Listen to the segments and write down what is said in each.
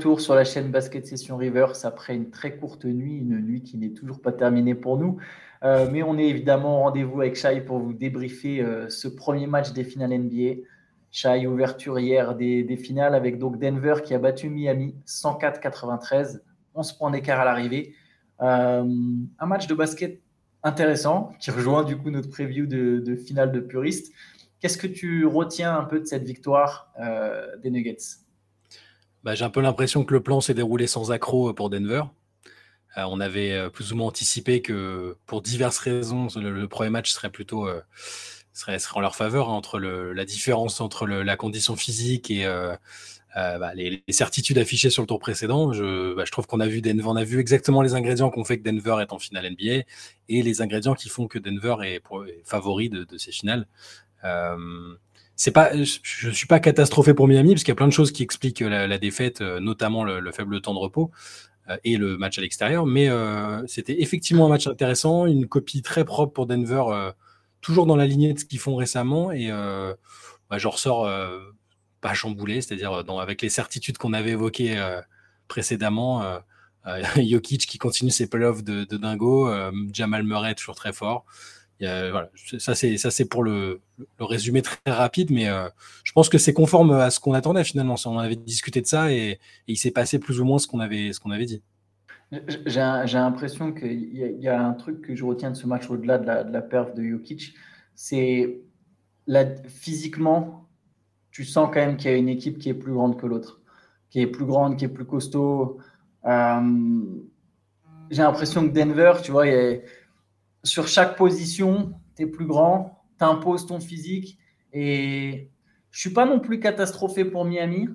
retour sur la chaîne Basket Session Reverse après une très courte nuit, une nuit qui n'est toujours pas terminée pour nous. Euh, mais on est évidemment au rendez-vous avec Shai pour vous débriefer euh, ce premier match des finales NBA. Shai, ouverture hier des, finales avec donc Denver qui a battu Miami 104-93, 11 points d'écart à l'arrivée. Euh, un match de basket intéressant qui rejoint du coup notre preview de, de finale de puriste. Qu'est-ce que tu retiens un peu de cette victoire des Nuggets? Bah, J'ai un peu l'impression que le plan s'est déroulé sans accroc pour Denver. Euh, on avait euh, plus ou moins anticipé que pour diverses raisons, le, premier match serait plutôt euh, serait, en leur faveur hein, entre la différence entre la condition physique et bah, les, certitudes affichées sur le tour précédent. Je, bah, trouve qu'on a vu Denver, on a vu exactement les ingrédients qui ont fait que Denver est en finale NBA et les ingrédients qui font que Denver est, favori de, ces finales. C'est pas, je, ne suis pas catastrophé pour Miami parce qu'il y a plein de choses qui expliquent la, défaite, notamment le, faible temps de repos. Euh, et le match à l'extérieur. Mais euh, c'était effectivement un match intéressant, une copie très propre pour Denver, euh, toujours dans la lignée de ce qu'ils font récemment. Et bah, je ressors pas chamboulé, c'est-à-dire avec les certitudes qu'on avait évoquées précédemment. Jokic qui continue ses playoffs de, de dingo, Jamal Murray toujours très fort ça c'est pour le, le, résumé très rapide, mais euh, je pense que c'est conforme à ce qu'on attendait finalement. On avait discuté de ça et, il s'est passé plus ou moins ce qu'on avait dit. J'ai l'impression qu'il y, a un truc que je retiens de ce match au-delà de la, de perf de Jokic, c'est physiquement, tu sens quand même qu'il y a une équipe qui est plus grande que l'autre, qui est plus grande, qui est plus costaud. Euh, j'ai l'impression que Denver, tu vois, il y a, sur chaque position, tu es plus grand, tu imposes ton physique. Et je suis pas non plus catastrophé pour Miami.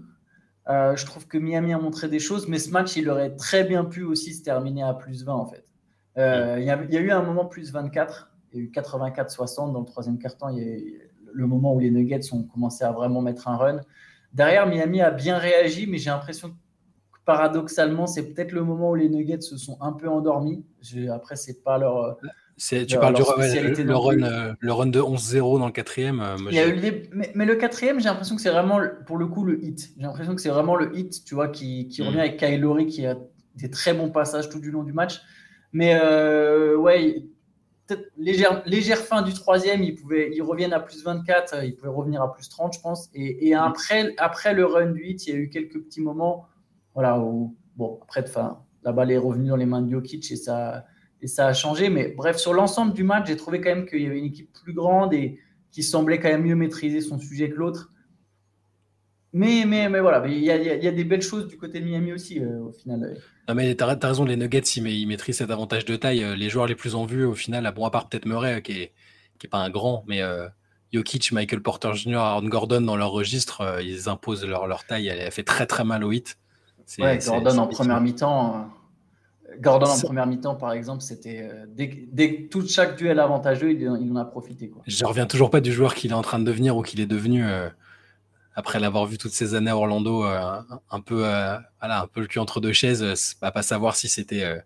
Euh, je trouve que Miami a montré des choses, mais ce match, il aurait très bien pu aussi se terminer à plus 20 en fait. Euh, il, y a, eu un moment plus 24, il y a eu 84-60 dans le troisième quart-temps. Le moment où les Nuggets ont commencé à vraiment mettre un run. Derrière, Miami a bien réagi, mais j'ai l'impression que paradoxalement, c'est peut-être le moment où les Nuggets se sont un peu endormis. après, c'est pas leur tu parles du le, run, euh, le run de 11-0 dans le quatrième. Euh, mais, le quatrième, j'ai l'impression que c'est vraiment, pour le coup, le hit. J'ai l'impression que c'est vraiment le hit, tu vois, qui, qui revient avec Kylori, qui a des très bons passages tout du long du match. Mais euh, ouais, légère, légère fin du troisième, ils, pouvaient, ils reviennent à plus 24, ils pouvaient revenir à plus 30, je pense. Et, et mm. après, après le run du hit, il y a eu quelques petits moments, voilà, où, bon, après, fin, la balle est revenue dans les mains de Jokic et ça et ça a changé. Mais bref, sur l'ensemble du match, j'ai trouvé quand même qu'il y avait une équipe plus grande et qui semblait quand même mieux maîtriser son sujet que l'autre. Mais, mais, mais voilà, il y, a, il y, a, des belles choses du côté de Miami aussi, euh, au final. Non, mais tu as, raison, les Nuggets, ils, ils, maîtrisent cet avantage de taille. Euh, les joueurs les plus en vue, au final, bon, à part peut-être Murray, qui n'est qui est pas un grand, mais euh, Jokic, Michael Porter Jr., Aaron Gordon, dans leur registre, ils imposent leur, leur taille. Elle, a fait très très mal au hit. Ouais, Gordon en première mi-temps. Gordon en première mi-temps, par exemple, c'était euh, dès, que tout chaque duel avantageux, il, en a profité. Quoi. Je reviens toujours pas du joueur qu'il est en train de devenir ou qu'il est devenu euh, après l'avoir vu toutes ces années à Orlando, euh, un peu, voilà, un peu le cul entre deux chaises, pas, pas savoir si c'était,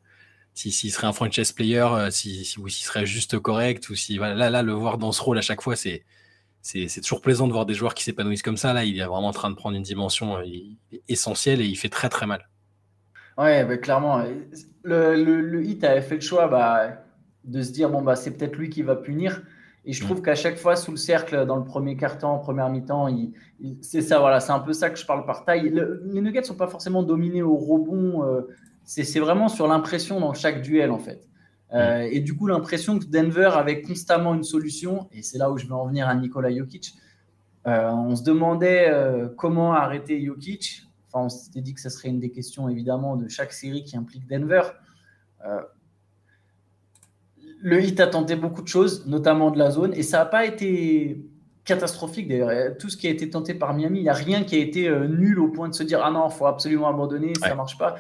s'il serait un franchise player, si, ou s'il serait juste correct, ou si voilà, là, là, le voir dans ce rôle à chaque fois, c'est c'est toujours plaisant de voir des joueurs qui s'épanouissent comme ça. Là, il est vraiment en train de prendre une dimension essentielle et il fait très très mal. Ouais, bah, clairement. Le, le, hit avait fait le choix bah, de se dire bon, bah, c'est peut-être lui qui va punir. Et je mm. trouve qu'à chaque fois, sous le cercle, dans le premier quart-temps, première mi-temps, il, c'est ça, voilà, c'est un peu ça que je parle par taille. les Nuggets ne sont pas forcément dominés au rebond. Euh, c'est vraiment sur l'impression dans chaque duel, en fait. Euh, mm. et du coup, l'impression que Denver avait constamment une solution, et c'est là où je vais en venir à Nikola Jokic. Euh, on se demandait comment arrêter Jokic. Enfin, on s'était dit que ce serait une des questions évidemment de chaque série qui implique Denver. Euh, le hit a tenté beaucoup de choses, notamment de la zone, et ça n'a pas été catastrophique d'ailleurs. Tout ce qui a été tenté par Miami, il n'y a rien qui a été euh, nul au point de se dire ah non, il faut absolument abandonner, ça ne marche pas.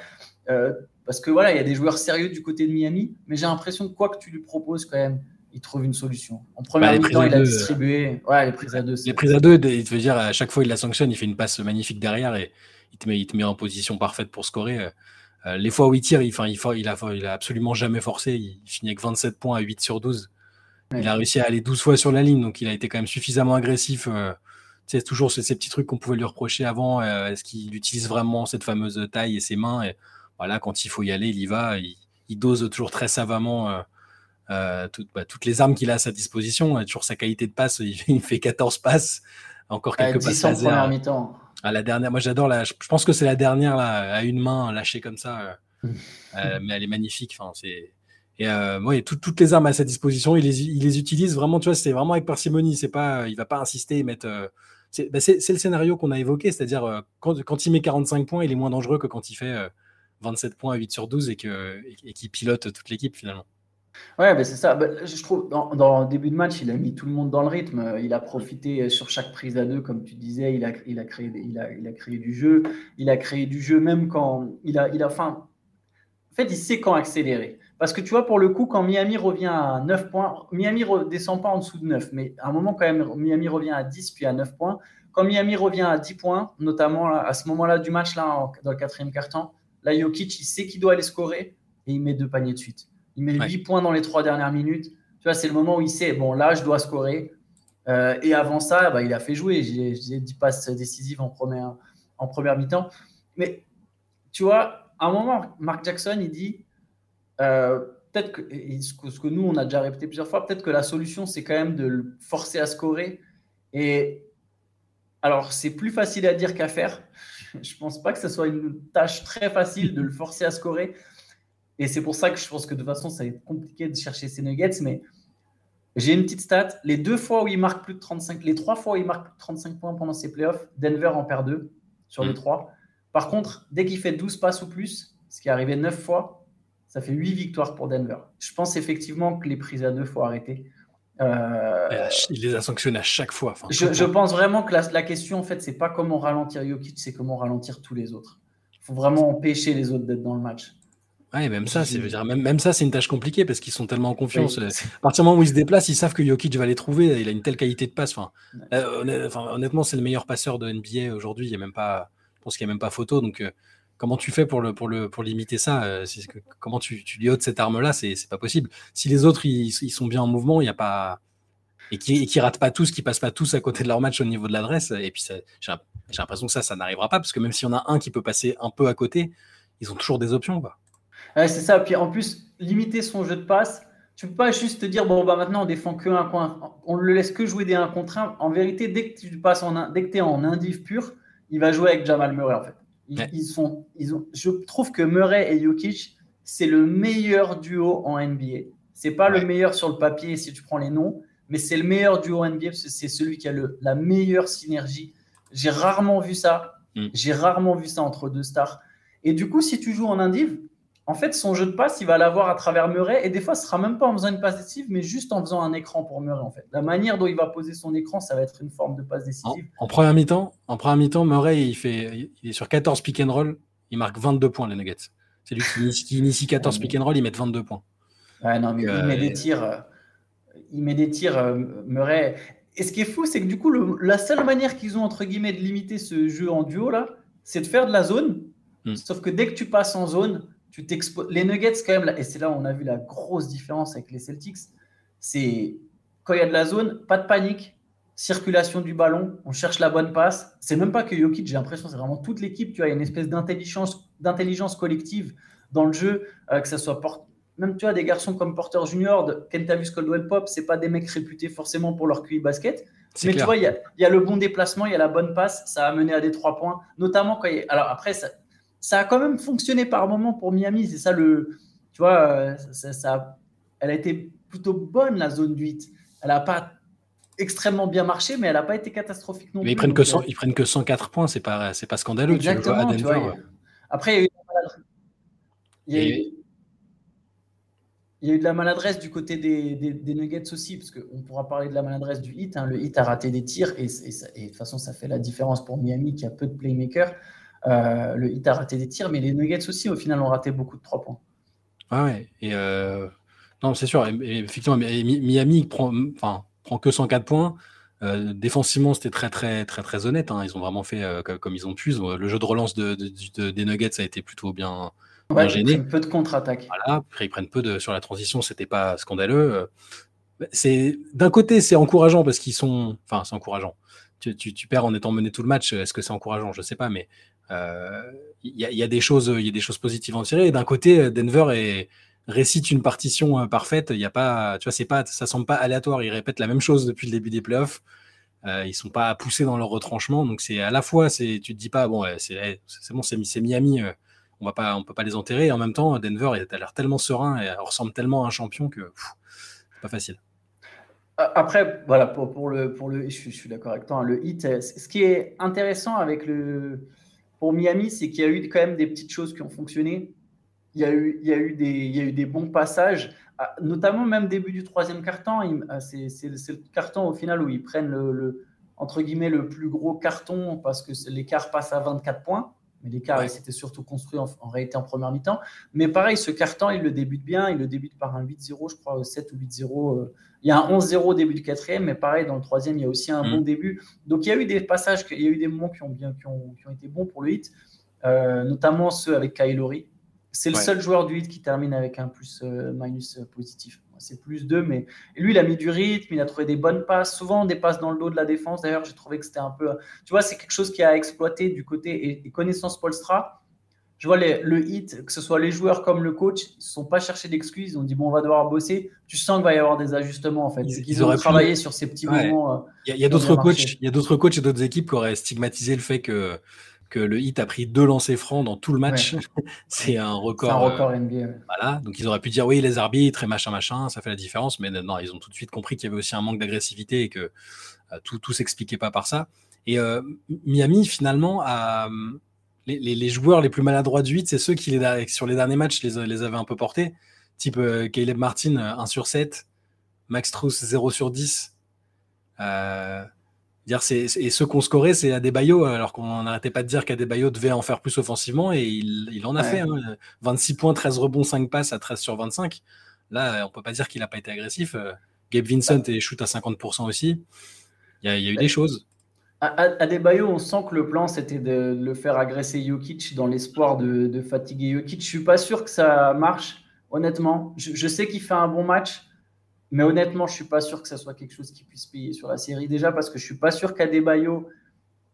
Euh, parce que voilà, il y a des joueurs sérieux du côté de Miami, mais j'ai l'impression que quoi que tu lui proposes quand même, il trouve une solution. En première bah, mi-temps, il a distribué. Ouais, les prises à deux. Les prises à deux, il veut dire à chaque fois il la sanctionne, il fait une passe magnifique derrière et il te met, il te met en position parfaite pour scorer. Euh, euh, les fois où il tire, il, il, il, a, il a absolument jamais forcé. Il finit avec 27 points à 8 sur 12. Il a réussi à aller 12 fois sur la ligne, donc il a été quand même suffisamment agressif. Euh, c'est toujours ces, petits trucs qu'on pouvait lui reprocher avant. Est-ce qu'il utilise vraiment cette fameuse taille et ses mains? Et voilà, quand il faut y aller, il y va. Il, dose toujours très savamment bah, toutes les armes qu'il a à sa disposition. toujours sa qualité de passe. Il, fait 14 passes, encore quelques passes mi-temps. À la dernière, moi j'adore la. Je pense que c'est la dernière là, à une main lâchée comme ça. Euh, mais elle est magnifique. Enfin, c'est et euh, toutes les armes à sa disposition, il les, il les utilise vraiment. Tu vois, c'est vraiment avec parcimonie. C'est pas, il va pas insister et mettre. Euh, bah, c'est le scénario qu'on a évoqué, c'est-à-dire euh, quand, quand, il met 45 points, il est moins dangereux que quand il fait 27 points à 8 sur 12 et que et, qu'il pilote toute l'équipe finalement. Ouais, mais c'est ça. Bah, je trouve dans, le début de match, il a mis tout le monde dans le rythme. Il a profité sur chaque prise à deux, comme tu disais. Il a, il a créé, il a, il a créé du jeu. Il a créé du jeu même quand il a, il a, enfin, en fait, il sait quand accélérer. Parce que tu vois, pour le coup, quand Miami revient à 9 points, Miami ne descend pas en dessous de 9, mais à un moment, quand même, Miami revient à 10 puis à 9 points. Quand Miami revient à 10 points, notamment à ce moment-là du match, là, dans le quatrième quart-temps, là, Jokic, il sait qu'il doit aller scorer et il met deux paniers de suite. Il met 8 points dans les trois dernières minutes. Tu vois, c'est le moment où il sait, bon, là, je dois scorer. Euh, et avant ça, bah, il a fait jouer. J'ai 10 passes décisives en première, en première mi-temps. Mais tu vois, à un moment, Mark Jackson, il dit euh, peut-être que, ce que nous, on a déjà répété plusieurs fois, peut-être que la solution, c'est quand même de le forcer à scorer. Et alors, c'est plus facile à dire qu'à faire. Je pense pas que ce soit une tâche très facile de le forcer à scorer. Et c'est pour ça que je pense que de toute façon, ça va être compliqué de chercher ces nuggets. Mais j'ai une petite stat. Les deux fois où il marque plus de 35, les trois fois où il marque plus de 35 points pendant ses playoffs, Denver en perd deux sur les mm. trois. Par contre, dès qu'il fait 12 passes ou plus, ce qui est arrivé 9 fois, ça fait 8 victoires pour Denver. Je pense effectivement que les prises à deux faut arrêter. Euh, il les a sanctionnés à chaque fois. je, pense vraiment que la, question, en fait, c'est pas comment ralentir Jokic, c'est comment ralentir tous les autres. Il faut vraiment empêcher les autres d'être dans le match. Ouais, même ça, c'est même, même ça, c'est une tâche compliquée parce qu'ils sont tellement en confiance. À partir du moment où ils se déplacent, ils savent que Jokic va les trouver. Il a une telle qualité de passe. Enfin, euh, honnêtement, c'est le meilleur passeur de NBA aujourd'hui. Il y a même pas, je pense qu'il n'y a même pas photo. Donc, euh, comment tu fais pour, le, pour, le, pour limiter ça euh, Comment tu, tu lui ôtes cette arme-là C'est pas possible. Si les autres, ils, sont bien en mouvement, il n'y a pas. Et qui, ne ratent pas tous, qui passent pas tous à côté de leur match au niveau de l'adresse. Et puis, j'ai l'impression que ça, ça n'arrivera pas parce que même s'il y en a un qui peut passer un peu à côté, ils ont toujours des options. Quoi. C'est ça. Puis en plus, limiter son jeu de passe, tu peux pas juste te dire bon bah maintenant on défend que un coin, on le laisse que jouer des 1 contre 1. En vérité, dès que tu passes en dès que tu es en indiv pur, il va jouer avec Jamal Murray en fait. Ils, sont, ils ont, je trouve que Murray et Jokic, c'est le meilleur duo en NBA. C'est pas le meilleur sur le papier si tu prends les noms, mais c'est le meilleur duo en NBA parce que c'est celui qui a le, la meilleure synergie. J'ai rarement vu ça. Mm. J'ai rarement vu ça entre deux stars. Et du coup, si tu joues en indiv, en fait, son jeu de passe, il va l'avoir à travers Murray. Et des fois, ce sera même pas en faisant une passe décisive, mais juste en faisant un écran pour Murray. En fait, la manière dont il va poser son écran, ça va être une forme de passe décisive. En, première mi-temps, en première mi-temps, Murray, il fait, il est sur 14 pick and roll. Il marque 22 points les Nuggets. C'est lui qui initie, 14 pick and roll. Il met 22 points. Ouais, non, mais il met des tirs. Euh, il met des tirs euh, Murray. Et ce qui est fou, c'est que du coup, la seule manière qu'ils ont entre guillemets de limiter ce jeu en duo là, c'est de faire de la zone. Hmm. Sauf que dès que tu passes en zone, tu Les Nuggets, quand même, et c'est là où on a vu la grosse différence avec les Celtics, c'est quand il y a de la zone, pas de panique, circulation du ballon, on cherche la bonne passe. C'est même pas que Jokic, j'ai l'impression, c'est vraiment toute l'équipe. Tu vois, il y a une espèce d'intelligence, d'intelligence collective dans le jeu, euh, que ce soit même tu vois des garçons comme Porter Junior, de Kentavious Caldwell Pop, c'est pas des mecs réputés forcément pour leur QI basket. Mais tu vois, il y, a, il y, a, le bon déplacement, il y a la bonne passe, ça a mené à des trois points, notamment quand il y a... Alors après, ça, ça a quand même fonctionné par moment pour Miami. C'est ça le. Tu vois, euh, ça, elle a été plutôt bonne, la zone du 8. Elle n'a pas extrêmement bien marché, mais elle n'a pas été catastrophique non mais Ils prennent, que ils prennent que 104 points, c'est pas, pas scandaleux. Exactement, tu, vois, Après, il y a eu il y a eu... Il y a eu de la maladresse du côté des, des, Nuggets aussi, parce qu'on pourra parler de la maladresse du hit. Hein. Le hit a raté des tirs et, et, de toute façon, ça fait la différence pour Miami qui a peu de playmakers. Euh, le Heat a raté des tirs, mais les Nuggets aussi, au final, ont raté beaucoup de 3 points. Ah ouais, et euh, non, c'est sûr. effectivement, Miami prend, enfin, prend que 104 points. Euh, défensivement, c'était très, très, très, très honnête. Hein. Ils ont vraiment fait comme, ils ont pu. Le jeu de relance de, des Nuggets a été plutôt bien, gêné. Ils peu de contre-attaque. Voilà, après, ils prennent peu de sur la transition, c'était pas scandaleux. C'est d'un côté, c'est encourageant parce qu'ils sont, enfin, c'est encourageant tu, perds en étant mené tout le match. Est-ce que c'est encourageant? Je ne sais pas, mais il y, y, a des choses, il y a des choses positives à en tirer. D'un côté, Denver est, récite une partition parfaite. Il y a pas, tu vois, pas, ça semble pas aléatoire. Ils répètent la même chose depuis le début des playoffs. Euh, ils sont pas poussés dans leur retranchement. Donc c'est à la fois, c'est, tu te dis pas, bon, c'est, bon, c'est, Miami, on va pas, on peut pas les enterrer. Et en même temps, Denver, a l'air tellement serein et ressemble tellement à un champion que c'est pas facile. Après, voilà, pour, pour, le, pour le, je, suis d'accord avec toi, hein, le hit, ce qui est intéressant avec le, pour Miami, c'est qu'il y a eu quand même des petites choses qui ont fonctionné. Il y a eu, il y a eu, des, il y a eu des bons passages, notamment même début du troisième carton. Ah, c'est le carton au final où ils prennent le, entre guillemets, le plus gros carton parce que l'écart passe à 24 points. Mais l'écart, il s'était surtout construit en, réalité en première mi-temps. Mais pareil, ce carton, il le débute bien. Il le débute par un 8-0, je crois, 7 ou 8-0. Euh. Il y a un 11-0 au début du quatrième, mais pareil, dans le troisième, il y a aussi un mm. bon début. Donc, il y a eu des passages, il y a eu des moments qui ont, bien, qui ont, qui ont été bons pour le hit, euh, notamment ceux avec Kylori. C'est le seul joueur du hit qui termine avec un plus euh, minus positif c'est plus deux, mais lui, il a mis du rythme, il a trouvé des bonnes passes, souvent des passes dans le dos de la défense. D'ailleurs, j'ai trouvé que c'était un peu, tu vois, c'est quelque chose qui a exploité du côté et, connaissance Polstra. Je vois le hit, que ce soit les joueurs comme le coach, ils ne sont pas cherchés d'excuses. Ils ont dit bon, on va devoir bosser. Tu sens qu'il va y avoir des ajustements en fait. Ils, ont travaillé sur ces petits moments. Euh, il y a, d'autres coachs, il y a d'autres coachs et d'autres équipes qui auraient stigmatisé le fait que que le hit a pris deux lancers francs dans tout le match. c'est un record. un record NBA. Euh, voilà, donc ils auraient pu dire oui, les arbitres et machin, machin, ça fait la différence, mais non, ils ont tout de suite compris qu'il y avait aussi un manque d'agressivité et que euh, tout, tout s'expliquait pas par ça. Et euh, Miami, finalement, a, les, les, joueurs les plus maladroits du 8, c'est ceux qui, les, sur les derniers matchs, les, les avaient un peu portés. Type Caleb Martin, 1 sur 7, Max Truss, 0 sur 10. Euh, et ceux qu'on scorait, c'est Adebayo, alors qu'on n'arrêtait pas de dire qu'Adebayo devait en faire plus offensivement, et il, en a fait. 26 hein. points, 13 rebonds, 5 passes à 13 sur 25. Là, on peut pas dire qu'il n'a pas été agressif. Euh, Gabe Vincent et shoot à 50% aussi. Il y, a, eu des choses. Adebayo, on sent que le plan, c'était de le faire agresser Jokic dans l'espoir de, fatiguer Jokic. Je suis pas sûr que ça marche, honnêtement. je sais qu'il fait un bon match. Mais honnêtement, je ne suis pas sûr que ce soit quelque chose qui puisse payer sur la série. Déjà parce que je ne suis pas sûr qu'Adebayo,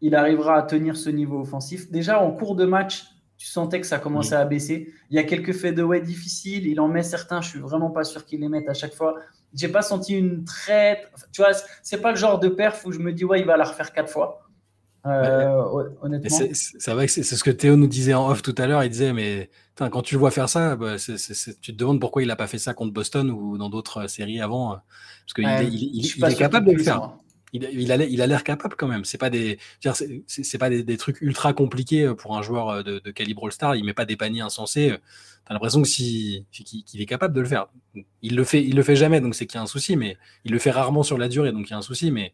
il arrivera à tenir ce niveau offensif. Déjà, en cours de match, tu sentais que ça commençait à baisser. Il y a quelques faits de way difficiles. Il en met certains. Je suis vraiment pas sûr qu'il les mette à chaque fois. J'ai pas senti une très. Tu vois, c'est pas le genre de perf où je me dis, ouais, il va la refaire quatre fois. Euh, honnêtement. C'est vrai que c'est ce que Théo nous disait en off tout à l'heure. Il disait, mais quand tu le vois faire ça, bah, tu te demandes pourquoi il n'a pas fait ça contre Boston ou dans d'autres euh, séries avant. Euh, parce qu'il il, est capable de le faire. Il, a, il a l'air capable quand même. C'est pas des, c'est pas des, trucs ultra compliqués pour un joueur de, calibre All-Star. Il met pas des paniers insensés. T'as l'impression que si, qu'il est capable de le faire. Il le fait, il le fait jamais, donc c'est qu'il y a un souci. Mais il le fait rarement sur la durée, donc il y a un souci. Mais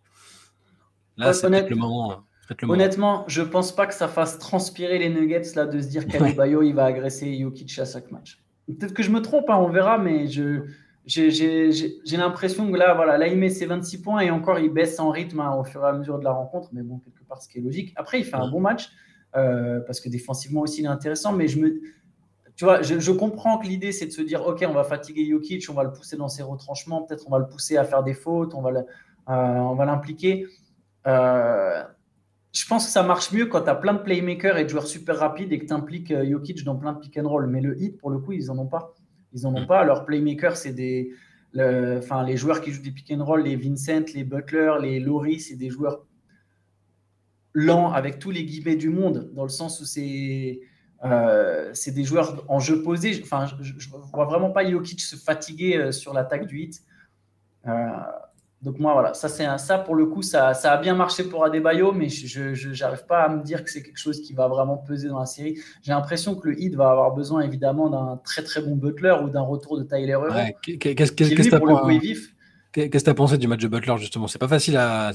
là, c'est le moment. Honnêtement, je pense pas que ça fasse transpirer les Nuggets là, de se dire qu'Adebayo il va agresser Jokic à chaque match. Peut-être que je me trompe, hein, on verra, mais je, j'ai l'impression que là, voilà, là, il met ses 26 points et encore, il baisse en rythme hein, au fur et à mesure de la rencontre. Mais bon, quelque part, ce qui est logique. Après, il fait un bon match euh, parce que défensivement aussi, il est intéressant. Mais je me, tu vois, je, comprends que l'idée, c'est de se dire, OK, on va fatiguer Jokic, on va le pousser dans ses retranchements, peut-être on va le pousser à faire des fautes, on va euh, l'impliquer. Euh, je pense que ça marche mieux quand tu as plein de playmakers et de joueurs super rapides et que tu impliques Jokic dans plein de pick and roll. Mais le hit, pour le coup, ils n'en ont pas. Ils n'en ont mm. pas. Leurs playmakers, c'est des. enfin, les joueurs qui jouent des pick and roll, les Vincent, les Butler, les Laurie, c'est des joueurs lents avec tous les guillemets du monde, dans le sens où c'est. Euh, c'est des joueurs en jeu posé. Enfin, je ne vois vraiment pas Jokic se fatiguer euh, sur l'attaque du hit. Donc moi, voilà, ça, c'est ça pour le coup, ça, ça, a bien marché pour Adebayo, mais je n'arrive pas à me dire que c'est quelque chose qui va vraiment peser dans la série. J'ai l'impression que le Heat va avoir besoin évidemment d'un très très bon Butler ou d'un retour de Tyler Hero. Qu'est-ce que tu as, pensé du match de Butler justement? C'est pas facile à,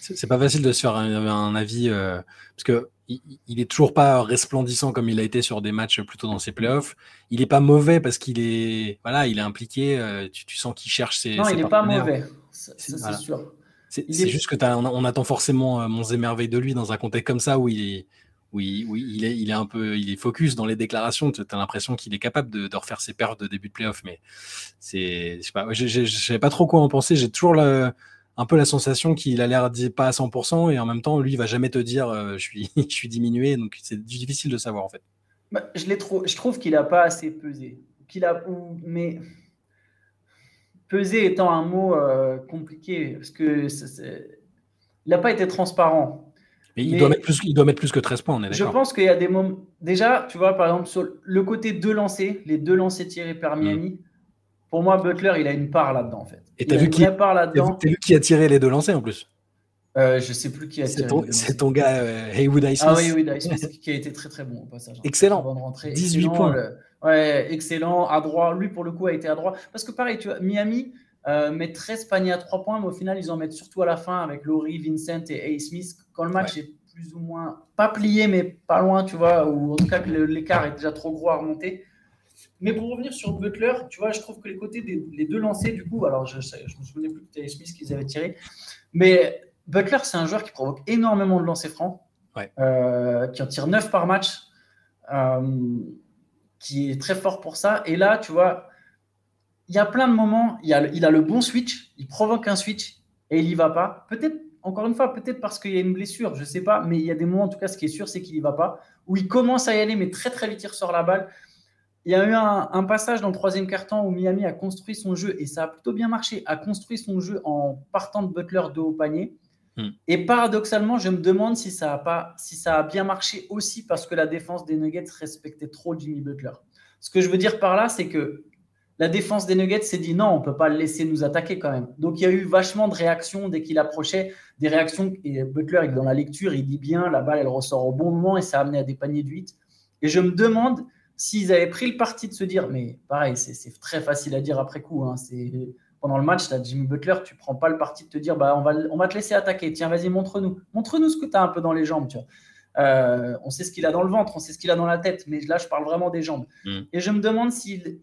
c'est pas facile de se faire un, avis euh, parce que il, est toujours pas resplendissant comme il a été sur des matchs plutôt dans ses playoffs. Il est pas mauvais parce qu'il est voilà, il est impliqué. Euh, tu, sens qu'il cherche ses. Non, il n'est pas mauvais c'est sûr. C'est juste que on, attend forcément euh, mon émerveil de lui dans un contexte comme ça où il est, oui, il est, il est un peu, il est focus dans les déclarations. Tu as l'impression qu'il est capable de, refaire ses pertes de début de playoff, mais c'est, je sais pas, je sais pas trop quoi en penser. J'ai toujours le, un peu la sensation qu'il a l'air pas à 100% et en même temps, lui, il va jamais te dire je, suis, je suis diminué. Donc, c'est difficile de savoir en fait. Bah, je, je trouve qu'il n'a pas assez pesé. Qu'il a, mais peser étant un mot compliqué, parce que il n'a pas été transparent. Mais il, doit mettre plus, il doit mettre plus que 13 points, on est Je pense qu'il y a des moments. Déjà, tu vois, par exemple, sur le côté deux lancers, les deux lancers tirés par mm. Miami, pour moi, Butler, il a une part là-dedans, en fait. Et tu as vu, qui, vu qui a tiré les deux lancers en plus? Euh, je sais plus qui a tiré. C'est ton, gars, euh, Haywood Ice Ah oui, Haywood Ice qui a été très très bon au passage. Hein. Excellent. 18 points. Ouais, excellent. À droit. Lui, pour le coup, a été à droit. Parce que pareil, tu vois, Miami, euh, met 13 paniers à 3 points, mais au final, ils en mettent surtout à la fin avec Laurie, Vincent et A. Smith. Quand le match est plus ou moins, pas plié, mais pas loin, tu vois, ou en tout cas que l'écart est déjà trop gros à remonter. Mais pour revenir sur Butler, tu vois, je trouve que les côtés des les deux lancers, du coup, alors je ne me souvenais plus que c'était Smith qu'ils avaient tiré, mais Butler, c'est un joueur qui provoque énormément de lancers francs, euh, qui en tire 9 par match, euh, qui est très fort pour ça. Et là, tu vois, il y a plein de moments, il, a, le bon switch, il provoque un switch et il n'y va pas. Peut-être, encore une fois, peut-être parce qu'il y a une blessure, je ne sais pas, mais il y a des moments, en tout cas, ce qui est sûr, c'est qu'il n'y va pas, où il commence à y aller, mais très très vite, il ressort la balle. Il y a eu un, passage dans le troisième quart-temps où Miami a construit son jeu, et ça a plutôt bien marché, a construit son jeu en partant de Butler de haut panier. Hmm. Et paradoxalement, je me demande si ça, a pas, si ça a bien marché aussi parce que la défense des Nuggets respectait trop Jimmy Butler. Ce que je veux dire par là, c'est que la défense des Nuggets s'est dit non, on ne peut pas le laisser nous attaquer quand même. Donc il y a eu vachement de réactions dès qu'il approchait, des réactions. Et Butler, dans la lecture, il dit bien, la balle, elle ressort au bon moment et ça a amené à des paniers de 8. Et je me demande s'ils avaient pris le parti de se dire, mais pareil, c'est très facile à dire après coup. Hein, pendant le match, tu as Jimmy Butler, tu prends pas le parti de te dire, bah, on, va, on va te laisser attaquer. Tiens, vas-y, montre-nous. Montre-nous ce que tu as un peu dans les jambes. Tu vois. Euh, on sait ce qu'il a dans le ventre, on sait ce qu'il a dans la tête, mais là, je parle vraiment des jambes. Mm. Et je me demande s'il.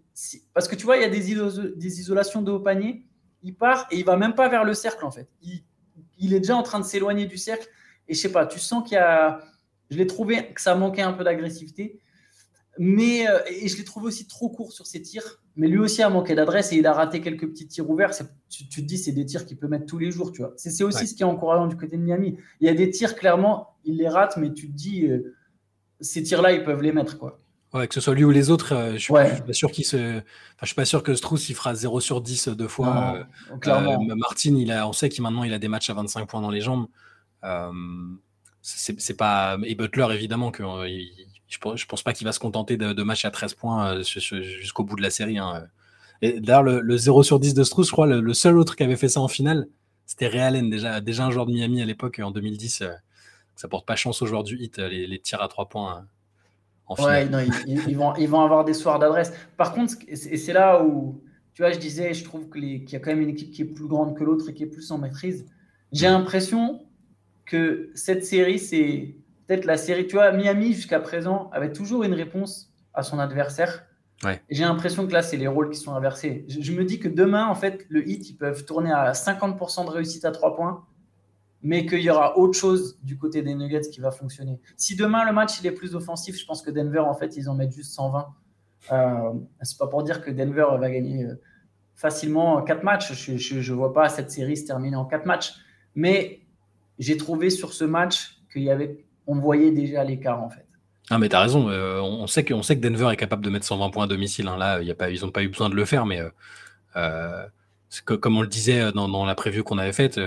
parce que tu vois, il y a des, des, isolations de haut panier. Il part et il va même pas vers le cercle, en fait. Il, est déjà en train de s'éloigner du cercle. Et je sais pas, tu sens qu'il y a. Je l'ai trouvé que ça manquait un peu d'agressivité. Mais, euh, et je l'ai trouvé aussi trop court sur ses tirs. Mais lui aussi a manqué d'adresse et il a raté quelques petits tirs ouverts. Tu, te dis, c'est des tirs qu'il peut mettre tous les jours. tu vois. C'est aussi ce qui est encourageant du côté de Miami. Il y a des tirs, clairement, il les rate, mais tu te dis, euh, ces tirs-là, ils peuvent les mettre. quoi. Ouais, que ce soit lui ou les autres, euh, je suis, pas sûr qu'il se. Enfin, je suis pas sûr que Strauss il fera 0 sur 10 deux fois. clairement. Martin, il a, on sait qu'il maintenant il a des matchs à 25 points dans les jambes. c'est pas. Et Butler, évidemment, que je pense, pense pas qu'il va se contenter de, matchs à 13 points euh, jusqu'au bout de la série. Hein. D'ailleurs, le, 0 sur 10 de Strauss, je crois, le, seul autre qui avait fait ça en finale, c'était Realen, déjà, un joueur de Miami à l'époque, en 2010. Euh, ça porte pas chance aux joueurs du hit, les, tirs à 3 points. Vont, ils vont avoir des soirs d'adresse. Par contre, et c'est là où, tu vois, je disais, je trouve qu'il y a quand même une équipe qui est plus grande que l'autre et qui est plus en maîtrise. J'ai l'impression que cette série, c'est peut-être la série, tu vois, Miami jusqu'à présent avait toujours une réponse à son adversaire. J'ai l'impression que là, c'est les rôles qui sont inversés. Je, me dis que demain, en fait, le hit, ils peuvent tourner à 50% de réussite à 3 points, mais qu'il y aura autre chose du côté des Nuggets qui va fonctionner. Si demain, le match, il est plus offensif, je pense que Denver, en fait, ils en mettent juste 120. Euh, c'est pas pour dire que Denver va gagner euh, facilement 4 matchs. Je ne vois pas cette série se terminer en 4 matchs. Mais j'ai trouvé sur ce match qu'il y avait on voyait déjà l'écart en fait. Ah mais t'as raison, euh, on, sait que, sait que Denver est capable de mettre 120 points à domicile. Hein. Là, ils n'ont pas eu besoin de le faire, mais euh, euh, comme on le disait dans, la preview qu'on avait faite,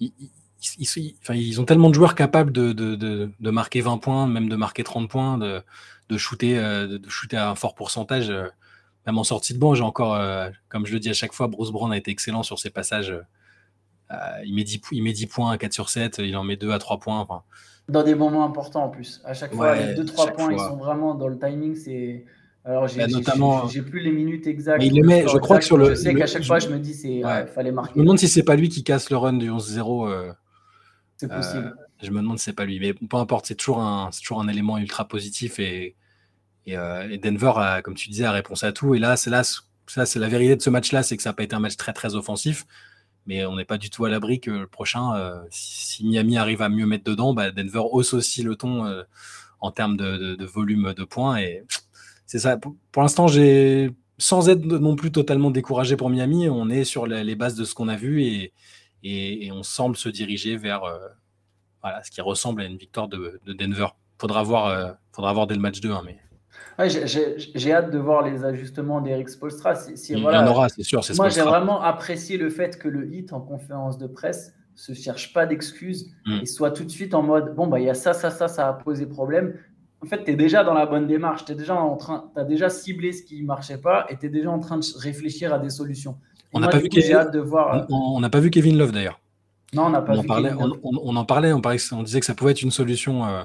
ils, ont tellement de joueurs capables de, marquer 20 points, même de marquer 30 points, de, shooter, de, shooter à un fort pourcentage. même en sortie de banc, j'ai encore, comme je le dis à chaque fois, Bruce Brown a été excellent sur ses passages. il, met 10, il met 10 points à 4 sur 7, il en met 2 à 3 points. Dans des moments importants en plus. À chaque fois, les 2-3 points, ils sont vraiment dans le timing. C'est. Alors, j'ai notamment... plus les minutes exactes. il le met, je crois que sur le. Je sais qu'à chaque fois, je me dis, c'est fallait marquer. Je me demande si c'est pas lui qui casse le run du 11-0. Euh, c'est possible. Euh, je me demande si c'est pas lui. Mais peu importe, c'est toujours, un, toujours un élément ultra positif. Et, et, euh, Denver, a, comme tu disais, a réponse à tout. Et là, c'est là, c'est la vérité de ce match-là, c'est que ça n'a pas été un match très, très offensif mais on n'est pas du tout à l'abri que le prochain, euh, si, Miami arrive à mieux mettre dedans, bah, Denver hausse aussi le ton euh, en termes de, volume de points. Et c'est ça. Pour, l'instant, j'ai, sans être non plus totalement découragé pour Miami, on est sur les, bases de ce qu'on a vu et, on semble se diriger vers voilà, ce qui ressemble à une victoire de, Denver. Faudra voir, faudra voir dès le match 2, hein, mais j'ai hâte de voir les ajustements d'Eric Spolstra. Il y en aura, c'est sûr. Moi, j'ai vraiment apprécié le fait que le hit en conférence de presse se cherche pas d'excuses mm. et soit tout de suite en mode bon, bah, il y a ça, ça, ça, ça a posé problème. En fait, tu es déjà dans la bonne démarche. Tu déjà en train, as déjà ciblé ce qui marchait pas et tu es déjà en train de réfléchir à des solutions. On n'a pas, vu Kevin... hâte de voir... on, n'a pas vu Kevin Love d'ailleurs. Non, on n'a pas on vu. parlait, on, on, en parlait, on, parlait, on disait que ça pouvait être une solution. Euh,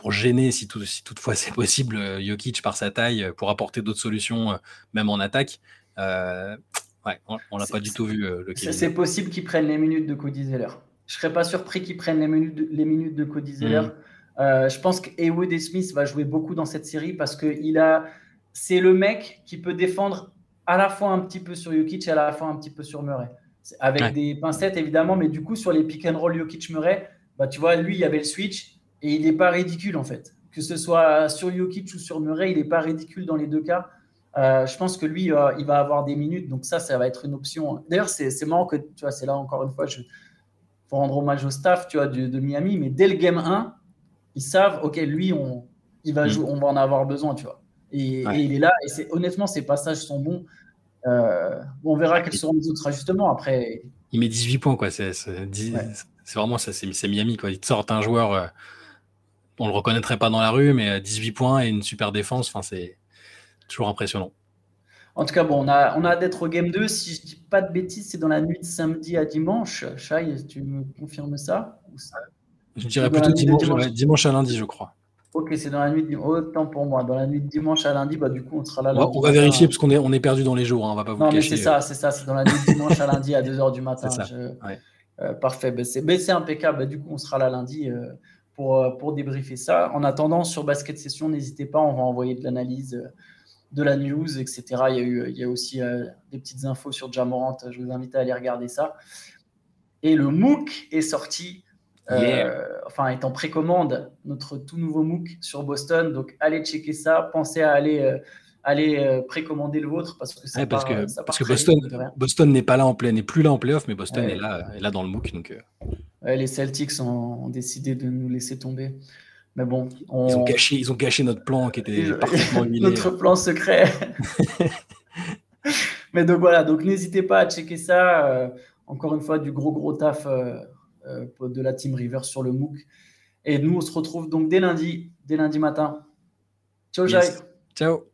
pour gêner, si, tout, si toutefois c'est possible, euh, Jokic par sa taille, euh, pour apporter d'autres solutions, euh, même en attaque. ouais, on l'a pas du tout vu. le c'est possible qu'ils prennent les minutes de Cody Zeller. Je serais pas surpris qu'ils prennent les minutes de, les minutes de Cody Zeller. Mm. je pense et Smith va jouer beaucoup dans cette série parce que il a, c'est le mec qui peut défendre à la fois un petit peu sur Jokic et à la fois un petit peu sur Murray. Avec des pincettes évidemment, mais du coup sur les pick and roll Jokic-Murray, bah, tu vois, lui, il y avait le switch et il n'est pas ridicule, en fait. Que ce soit sur Jokic ou sur Murray, il n'est pas ridicule dans les deux cas. Euh, je pense que lui, euh, il va avoir des minutes. Donc ça, ça va être une option. D'ailleurs, c'est marrant que, tu vois, c'est là encore une fois, il faut rendre hommage au staff, tu vois, de, Miami. Mais dès le game 1, ils savent, OK, lui, on, il va mm. jouer, on va en avoir besoin, tu vois. Et, il est là. Et c'est, honnêtement, ses passages sont bons. Euh, on verra quels seront les autres ajustements après. Il met 18 points, quoi. C'est, vraiment ça, c'est, Miami, quoi. Il te sort un joueur on le reconnaîtrait pas dans la rue, mais 18 points et une super défense, enfin, c'est toujours impressionnant. En tout cas, bon, on a, on a d'être au game 2. Si je dis pas de bêtises, c'est dans la nuit de samedi à dimanche. Chai, tu me confirmes ça, Je dirais plutôt dimanche, à lundi, je crois. Ok, c'est dans la nuit de Autant pour moi. Dans la nuit de dimanche à lundi, bah, du coup, on sera là. on va vérifier parce qu'on est, on est perdu dans les jours. Hein, on va pas vous non, mais c'est ça, c'est ça. C'est dans la nuit de dimanche à lundi à 2h du matin. Euh, parfait. Ben, c'est impeccable. Ben, du coup, on sera là lundi. Euh, euh, pour, débriefer ça. En attendant, sur Basket Session, n'hésitez pas, on va envoyer de l'analyse, euh, de la news, etc. Il y a, eu, il y a aussi euh, des petites infos sur Jamorant, je vous invite à aller regarder ça. Et le MOOC est sorti, enfin, est en précommande, notre tout nouveau MOOC sur Boston. Donc, allez checker ça. Pensez à aller aller précommander le vôtre parce que, ça parce que, parce que Boston, Boston n'est pas là en plein, n'est plus là en playoff, mais Boston est là, est là dans le MOOC. Donc, les Celtics ont, décidé de nous laisser tomber. Mais bon, ils, ont gâché, ils ont gâché notre plan qui était parfaitement huilé. notre plan secret. Mais donc voilà, donc n'hésitez pas à checker ça. Euh, encore une fois, du gros gros taf euh, euh, de la Team River sur le MOOC. Et nous, on se retrouve donc dès lundi, dès lundi matin. Ciao, Jai. Ciao.